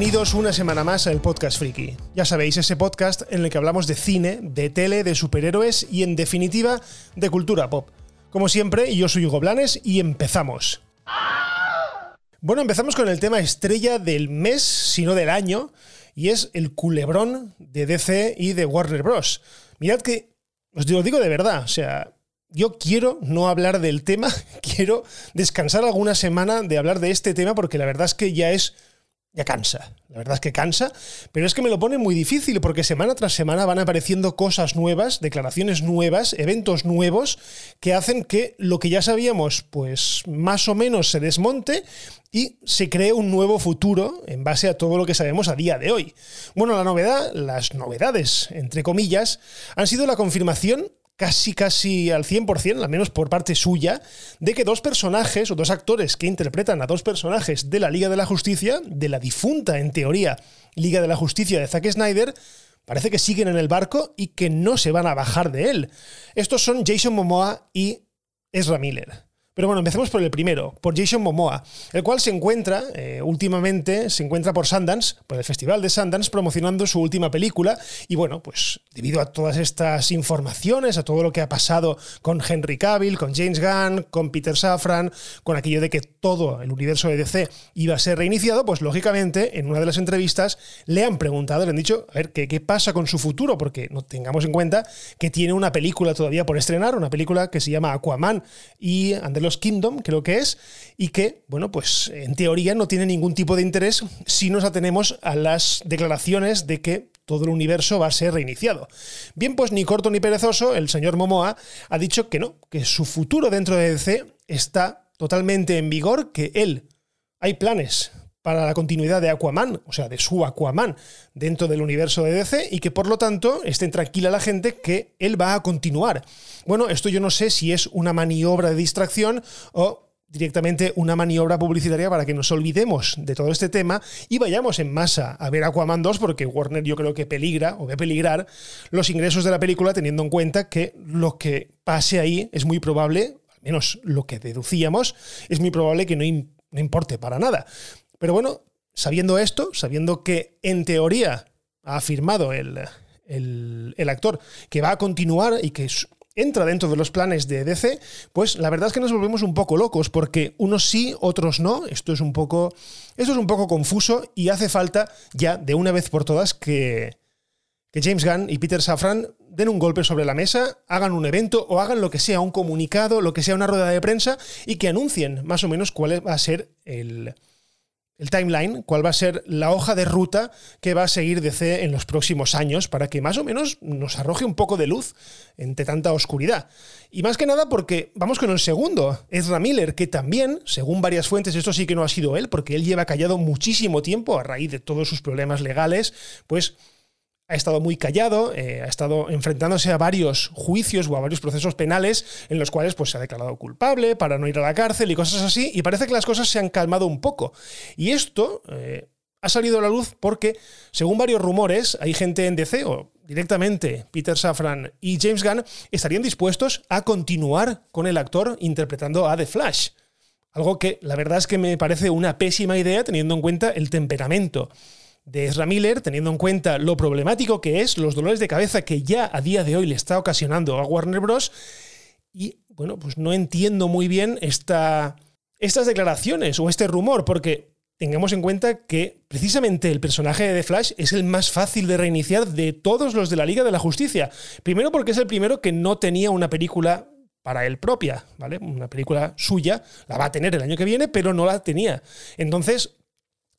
Bienvenidos una semana más al Podcast Friki. Ya sabéis, ese podcast en el que hablamos de cine, de tele, de superhéroes y en definitiva de cultura pop. Como siempre, yo soy Hugo Blanes y empezamos. Bueno, empezamos con el tema estrella del mes, si no del año, y es el culebrón de DC y de Warner Bros. Mirad que, os lo digo de verdad, o sea, yo quiero no hablar del tema, quiero descansar alguna semana de hablar de este tema porque la verdad es que ya es ya cansa. La verdad es que cansa, pero es que me lo pone muy difícil porque semana tras semana van apareciendo cosas nuevas, declaraciones nuevas, eventos nuevos que hacen que lo que ya sabíamos, pues más o menos se desmonte y se cree un nuevo futuro en base a todo lo que sabemos a día de hoy. Bueno, la novedad, las novedades, entre comillas, han sido la confirmación casi casi al 100%, al menos por parte suya, de que dos personajes o dos actores que interpretan a dos personajes de la Liga de la Justicia, de la difunta en teoría Liga de la Justicia de Zack Snyder, parece que siguen en el barco y que no se van a bajar de él. Estos son Jason Momoa y Ezra Miller. Pero bueno, empecemos por el primero, por Jason Momoa, el cual se encuentra, eh, últimamente, se encuentra por Sundance, por el Festival de Sundance, promocionando su última película. Y bueno, pues debido a todas estas informaciones, a todo lo que ha pasado con Henry Cavill, con James Gunn, con Peter Safran, con aquello de que todo el universo de DC iba a ser reiniciado, pues lógicamente en una de las entrevistas le han preguntado, le han dicho, a ver, ¿qué, qué pasa con su futuro? Porque no tengamos en cuenta que tiene una película todavía por estrenar, una película que se llama Aquaman y Andelo Kingdom, creo que es, y que, bueno, pues en teoría no tiene ningún tipo de interés si nos atenemos a las declaraciones de que todo el universo va a ser reiniciado. Bien, pues ni corto ni perezoso, el señor Momoa ha dicho que no, que su futuro dentro de DC está totalmente en vigor, que él hay planes para la continuidad de Aquaman, o sea, de su Aquaman dentro del universo de DC y que por lo tanto estén tranquila la gente que él va a continuar. Bueno, esto yo no sé si es una maniobra de distracción o directamente una maniobra publicitaria para que nos olvidemos de todo este tema y vayamos en masa a ver Aquaman 2 porque Warner yo creo que peligra o ve peligrar los ingresos de la película teniendo en cuenta que lo que pase ahí es muy probable, al menos lo que deducíamos, es muy probable que no, no importe para nada. Pero bueno, sabiendo esto, sabiendo que en teoría ha afirmado el, actor que va a continuar y que entra dentro de los planes de DC, pues la verdad es que nos volvemos un poco locos, porque unos sí, otros no. Esto es un poco. Esto es un poco confuso y hace falta ya, de una vez por todas, que, que James Gunn y Peter Safran den un golpe sobre la mesa, hagan un evento o hagan lo que sea, un comunicado, lo que sea una rueda de prensa, y que anuncien más o menos cuál va a ser el el timeline, cuál va a ser la hoja de ruta que va a seguir DC en los próximos años para que más o menos nos arroje un poco de luz entre tanta oscuridad. Y más que nada porque vamos con el segundo, Ezra Miller, que también, según varias fuentes, esto sí que no ha sido él, porque él lleva callado muchísimo tiempo a raíz de todos sus problemas legales, pues ha estado muy callado, eh, ha estado enfrentándose a varios juicios o a varios procesos penales en los cuales pues, se ha declarado culpable para no ir a la cárcel y cosas así, y parece que las cosas se han calmado un poco. Y esto eh, ha salido a la luz porque, según varios rumores, hay gente en DC o directamente Peter Safran y James Gunn estarían dispuestos a continuar con el actor interpretando a The Flash. Algo que la verdad es que me parece una pésima idea teniendo en cuenta el temperamento de Ezra Miller, teniendo en cuenta lo problemático que es, los dolores de cabeza que ya a día de hoy le está ocasionando a Warner Bros. Y bueno, pues no entiendo muy bien esta, estas declaraciones o este rumor, porque tengamos en cuenta que precisamente el personaje de The Flash es el más fácil de reiniciar de todos los de la Liga de la Justicia. Primero porque es el primero que no tenía una película para él propia, ¿vale? Una película suya, la va a tener el año que viene, pero no la tenía. Entonces,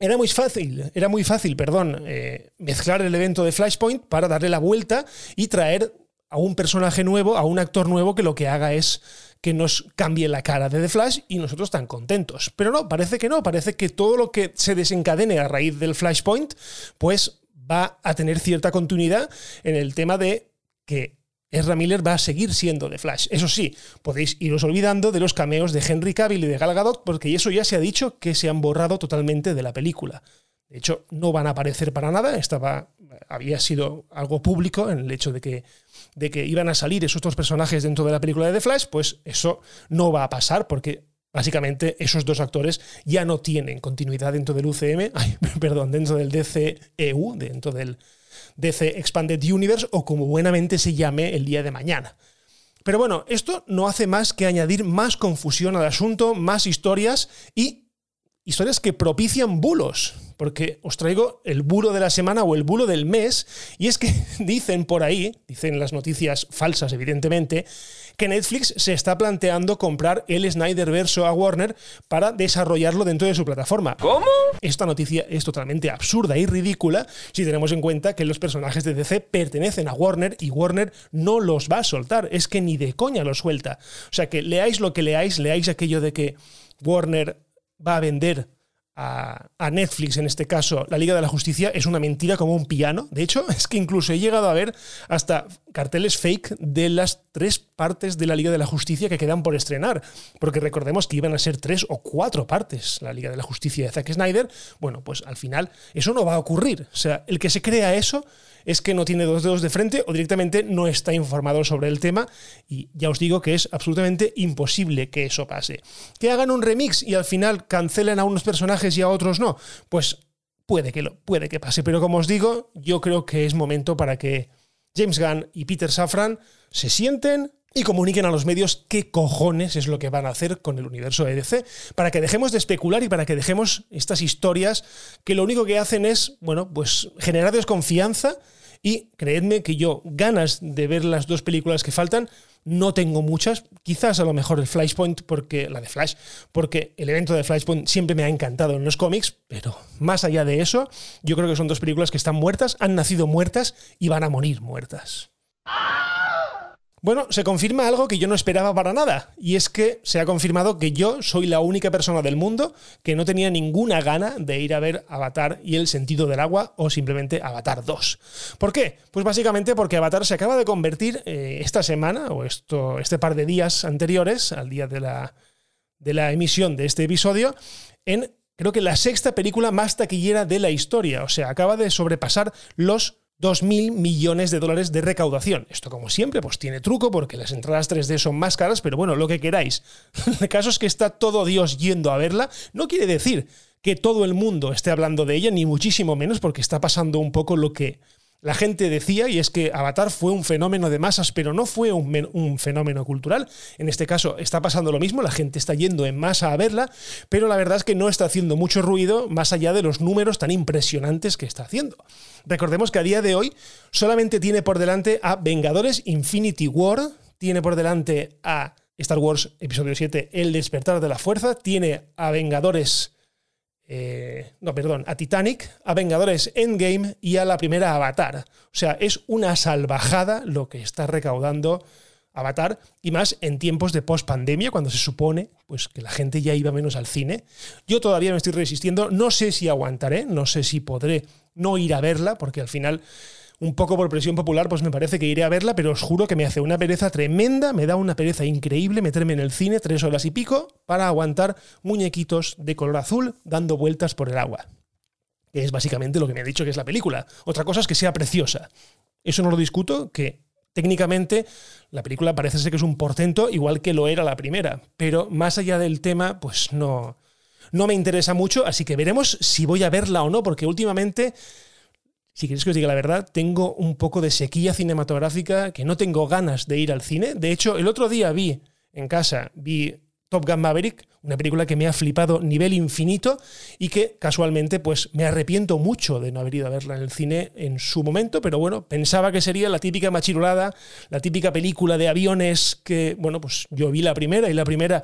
era muy fácil, era muy fácil, perdón, eh, mezclar el evento de Flashpoint para darle la vuelta y traer a un personaje nuevo, a un actor nuevo que lo que haga es que nos cambie la cara de The Flash y nosotros tan contentos. Pero no, parece que no, parece que todo lo que se desencadene a raíz del Flashpoint, pues va a tener cierta continuidad en el tema de que Ezra Miller va a seguir siendo de Flash. Eso sí, podéis iros olvidando de los cameos de Henry Cavill y de Gal Gadot, porque eso ya se ha dicho que se han borrado totalmente de la película. De hecho, no van a aparecer para nada. Estaba, había sido algo público en el hecho de que, de que iban a salir esos dos personajes dentro de la película de The Flash. Pues eso no va a pasar porque básicamente esos dos actores ya no tienen continuidad dentro del UCM, perdón, dentro del DCEU, dentro del DC Expanded Universe o como buenamente se llame el día de mañana. Pero bueno, esto no hace más que añadir más confusión al asunto, más historias y historias que propician bulos, porque os traigo el bulo de la semana o el bulo del mes, y es que dicen por ahí, dicen las noticias falsas evidentemente, que Netflix se está planteando comprar el Snyder verso a Warner para desarrollarlo dentro de su plataforma. ¿Cómo? Esta noticia es totalmente absurda y ridícula si tenemos en cuenta que los personajes de DC pertenecen a Warner y Warner no los va a soltar, es que ni de coña los suelta. O sea que leáis lo que leáis, leáis aquello de que Warner va a vender a, Netflix, en este caso, la Liga de la Justicia, es una mentira como un piano. De hecho, es que incluso he llegado a ver hasta carteles fake de las tres partes de la Liga de la Justicia que quedan por estrenar. Porque recordemos que iban a ser tres o cuatro partes la Liga de la Justicia de Zack Snyder. Bueno, pues al final eso no va a ocurrir. O sea, el que se crea eso es que no tiene dos dedos de frente o directamente no está informado sobre el tema y ya os digo que es absolutamente imposible que eso pase. Que hagan un remix y al final cancelen a unos personajes y a otros no, pues puede que, lo, puede que pase, pero como os digo, yo creo que es momento para que James Gunn y Peter Safran se sienten y comuniquen a los medios qué cojones es lo que van a hacer con el universo EDC, para que dejemos de especular y para que dejemos estas historias que lo único que hacen es, bueno, pues generar desconfianza y creedme que yo ganas de ver las dos películas que faltan no tengo muchas, quizás a lo mejor el Flashpoint, porque la de Flash, porque el evento de Flashpoint siempre me ha encantado en los cómics, pero más allá de eso, yo creo que son dos películas que están muertas, han nacido muertas y van a morir muertas. Bueno, se confirma algo que yo no esperaba para nada, y es que se ha confirmado que yo soy la única persona del mundo que no tenía ninguna gana de ir a ver Avatar y el sentido del agua o simplemente Avatar 2. ¿Por qué? Pues básicamente porque Avatar se acaba de convertir eh, esta semana o esto, este par de días anteriores al día de la, de la emisión de este episodio en creo que la sexta película más taquillera de la historia, o sea, acaba de sobrepasar los 2.000 millones de dólares de recaudación. Esto, como siempre, pues tiene truco porque las entradas 3D son más caras, pero bueno, lo que queráis. El caso es que está todo Dios yendo a verla. No quiere decir que todo el mundo esté hablando de ella, ni muchísimo menos, porque está pasando un poco lo que la gente decía, y es que Avatar fue un fenómeno de masas, pero no fue un, fenómeno cultural. En este caso está pasando lo mismo, la gente está yendo en masa a verla, pero la verdad es que no está haciendo mucho ruido más allá de los números tan impresionantes que está haciendo. Recordemos que a día de hoy solamente tiene por delante a Vengadores Infinity War, tiene por delante a Star Wars Episodio 7 El despertar de la fuerza, tiene a Vengadores eh, no, perdón, a Titanic, a Vengadores Endgame y a la primera Avatar. O sea, es una salvajada lo que está recaudando Avatar y más en tiempos de post-pandemia, cuando se supone pues, que la gente ya iba menos al cine. Yo todavía me estoy resistiendo, no sé si aguantaré, no sé si podré no ir a verla, porque al final un poco por presión popular, pues me parece que iré a verla, pero os juro que me hace una pereza tremenda, me da una pereza increíble meterme en el cine tres horas y pico para aguantar muñequitos de color azul dando vueltas por el agua. Que es básicamente lo que me ha dicho que es la película. Otra cosa es que sea preciosa. Eso no lo discuto, que técnicamente la película parece ser que es un portento, igual que lo era la primera. Pero más allá del tema, pues no, no me interesa mucho, así que veremos si voy a verla o no, porque últimamente si queréis que os diga la verdad, tengo un poco de sequía cinematográfica, que no tengo ganas de ir al cine. De hecho, el otro día vi en casa, vi Top Gun Maverick, una película que me ha flipado nivel infinito y que casualmente pues me arrepiento mucho de no haber ido a verla en el cine en su momento, pero bueno, pensaba que sería la típica machirolada, la típica película de aviones que, bueno, pues yo vi la primera y la primera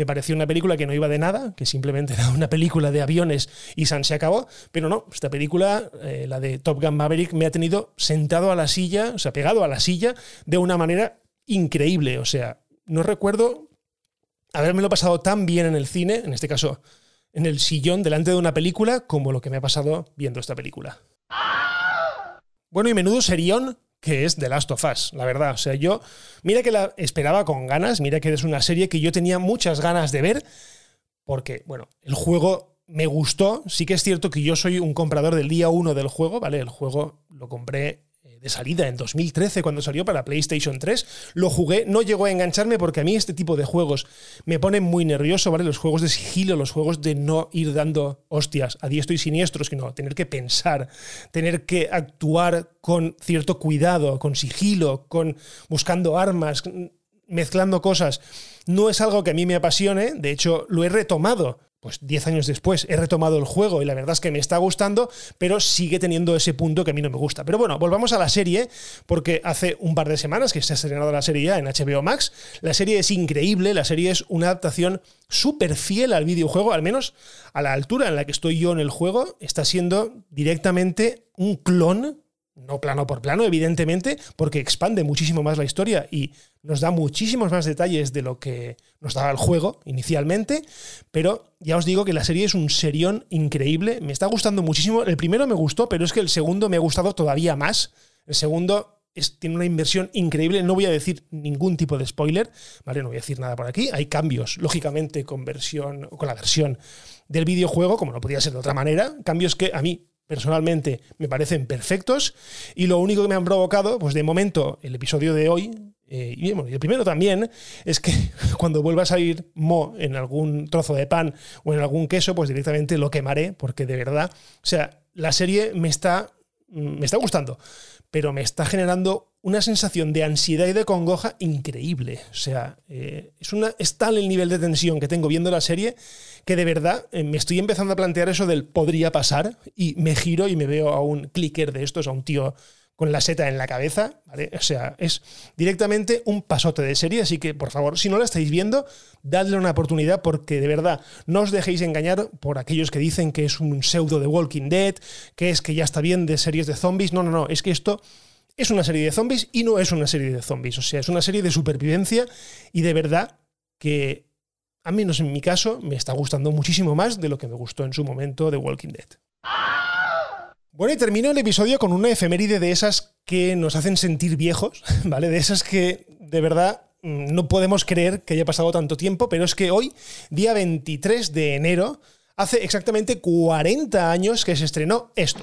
me pareció una película que no iba de nada, que simplemente era una película de aviones y San se acabó. Pero no, esta película, eh, la de Top Gun Maverick, me ha tenido sentado a la silla, o sea, pegado a la silla de una manera increíble. O sea, no recuerdo haberme lo pasado tan bien en el cine, en este caso en el sillón delante de una película, como lo que me ha pasado viendo esta película. Bueno, y menudo serión que es The Last of Us, la verdad. O sea, yo, mira que la esperaba con ganas, mira que es una serie que yo tenía muchas ganas de ver, porque, bueno, el juego me gustó. Sí que es cierto que yo soy un comprador del día uno del juego, ¿vale? El juego lo compré de salida en 2013 cuando salió para PlayStation 3. Lo jugué, no llegó a engancharme porque a mí este tipo de juegos me ponen muy nervioso, ¿vale? Los juegos de sigilo, los juegos de no ir dando hostias a diestro y siniestro, sino tener que pensar, tener que actuar con cierto cuidado, con sigilo, con buscando armas, mezclando cosas. No es algo que a mí me apasione, de hecho lo he retomado pues 10 años después he retomado el juego y la verdad es que me está gustando, pero sigue teniendo ese punto que a mí no me gusta. Pero bueno, volvamos a la serie, porque hace un par de semanas que se ha estrenado la serie ya en HBO Max. La serie es increíble, la serie es una adaptación súper fiel al videojuego, al menos a la altura en la que estoy yo en el juego, está siendo directamente un clon no plano por plano, evidentemente, porque expande muchísimo más la historia y nos da muchísimos más detalles de lo que nos daba el juego inicialmente, pero ya os digo que la serie es un serión increíble, me está gustando muchísimo, el primero me gustó, pero es que el segundo me ha gustado todavía más, el segundo tiene una inversión increíble, no voy a decir ningún tipo de spoiler, ¿vale? No voy a decir nada por aquí, hay cambios, lógicamente, con, versión, con la versión del videojuego, como no podía ser de otra manera, cambios que a mí personalmente me parecen perfectos y lo único que me han provocado, pues de momento, el episodio de hoy, eh, y, el primero también, es que cuando vuelva a salir mo en algún trozo de pan o en algún queso, pues directamente lo quemaré, porque de verdad, o sea, la serie me está, me está gustando, pero me está generando una sensación de ansiedad y de congoja increíble. O sea, eh, es, una, es tal el nivel de tensión que tengo viendo la serie que de verdad eh, me estoy empezando a plantear eso del podría pasar y me giro y me veo a un clicker de estos, a un tío con la seta en la cabeza, ¿vale? O sea, es directamente un pasote de serie, así que por favor, si no la estáis viendo, dadle una oportunidad porque de verdad no os dejéis engañar por aquellos que dicen que es un pseudo de Walking Dead, que es que ya está bien de series de zombies, no, no, no, es que esto es una serie de zombies y no es una serie de zombies, o sea, es una serie de supervivencia y de verdad que a menos en mi caso, me está gustando muchísimo más de lo que me gustó en su momento de Walking Dead. Bueno, y termino el episodio con una efeméride de esas que nos hacen sentir viejos, ¿vale? De esas que de verdad mm, no podemos creer que haya pasado tanto tiempo, pero es que hoy, día 23 de enero, hace exactamente 40 años que se estrenó esto.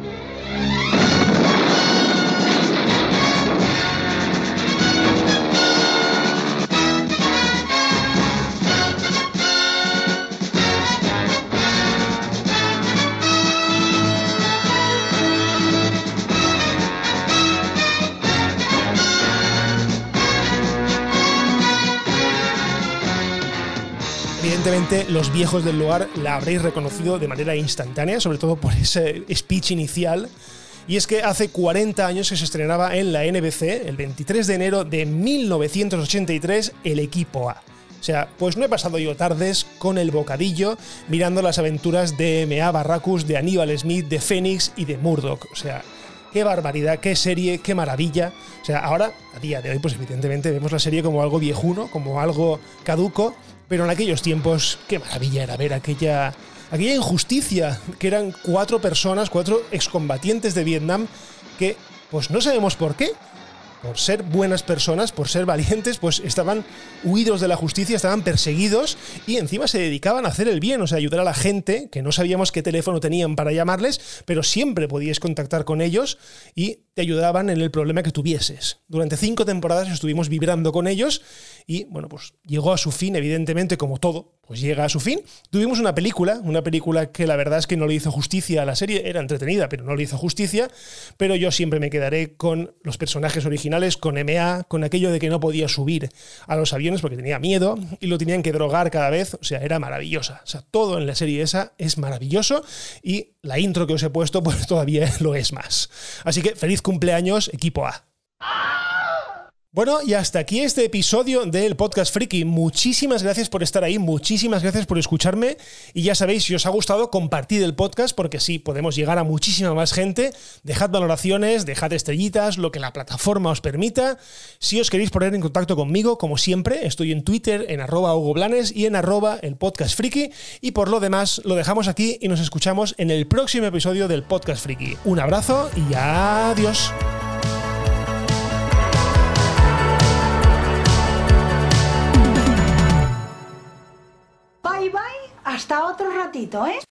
los viejos del lugar la habréis reconocido de manera instantánea, sobre todo por ese speech inicial. Y es que hace 40 años que se estrenaba en la NBC, el 23 de enero de 1983, el equipo A. O sea, pues no he pasado yo tardes con el bocadillo mirando las aventuras de M.A. Barracus, de Aníbal Smith, de Phoenix y de Murdoch. O sea, qué barbaridad, qué serie, qué maravilla. O sea, ahora, a día de hoy, pues evidentemente vemos la serie como algo viejuno, como algo caduco, pero en aquellos tiempos, qué maravilla era ver aquella, aquella injusticia, que eran cuatro personas, cuatro excombatientes de Vietnam, que pues no sabemos por qué, por ser buenas personas, por ser valientes, pues estaban huidos de la justicia, estaban perseguidos y encima se dedicaban a hacer el bien, o sea, ayudar a la gente, que no sabíamos qué teléfono tenían para llamarles, pero siempre podíais contactar con ellos y te ayudaban en el problema que tuvieses. Durante cinco temporadas estuvimos vibrando con ellos y, bueno, pues llegó a su fin, evidentemente, como todo, pues llega a su fin. Tuvimos una película, una película que la verdad es que no le hizo justicia a la serie, era entretenida, pero no le hizo justicia, pero yo siempre me quedaré con los personajes originales, con MA, con aquello de que no podía subir a los aviones porque tenía miedo y lo tenían que drogar cada vez, o sea, era maravillosa. O sea, todo en la serie esa es maravilloso y la intro que os he puesto pues todavía lo es más. Así que feliz cumpleaños, equipo A. Bueno, y hasta aquí este episodio del Podcast Friki. Muchísimas gracias por estar ahí, muchísimas gracias por escucharme. Y ya sabéis, si os ha gustado, compartid el podcast porque sí, podemos llegar a muchísima más gente. Dejad valoraciones, dejad estrellitas, lo que la plataforma os permita. Si os queréis poner en contacto conmigo, como siempre, estoy en Twitter, en arroba Hugo Blanes y en arroba el Podcast Friki. Y por lo demás, lo dejamos aquí y nos escuchamos en el próximo episodio del Podcast Friki. Un abrazo y adiós. Hasta otro ratito, ¿eh?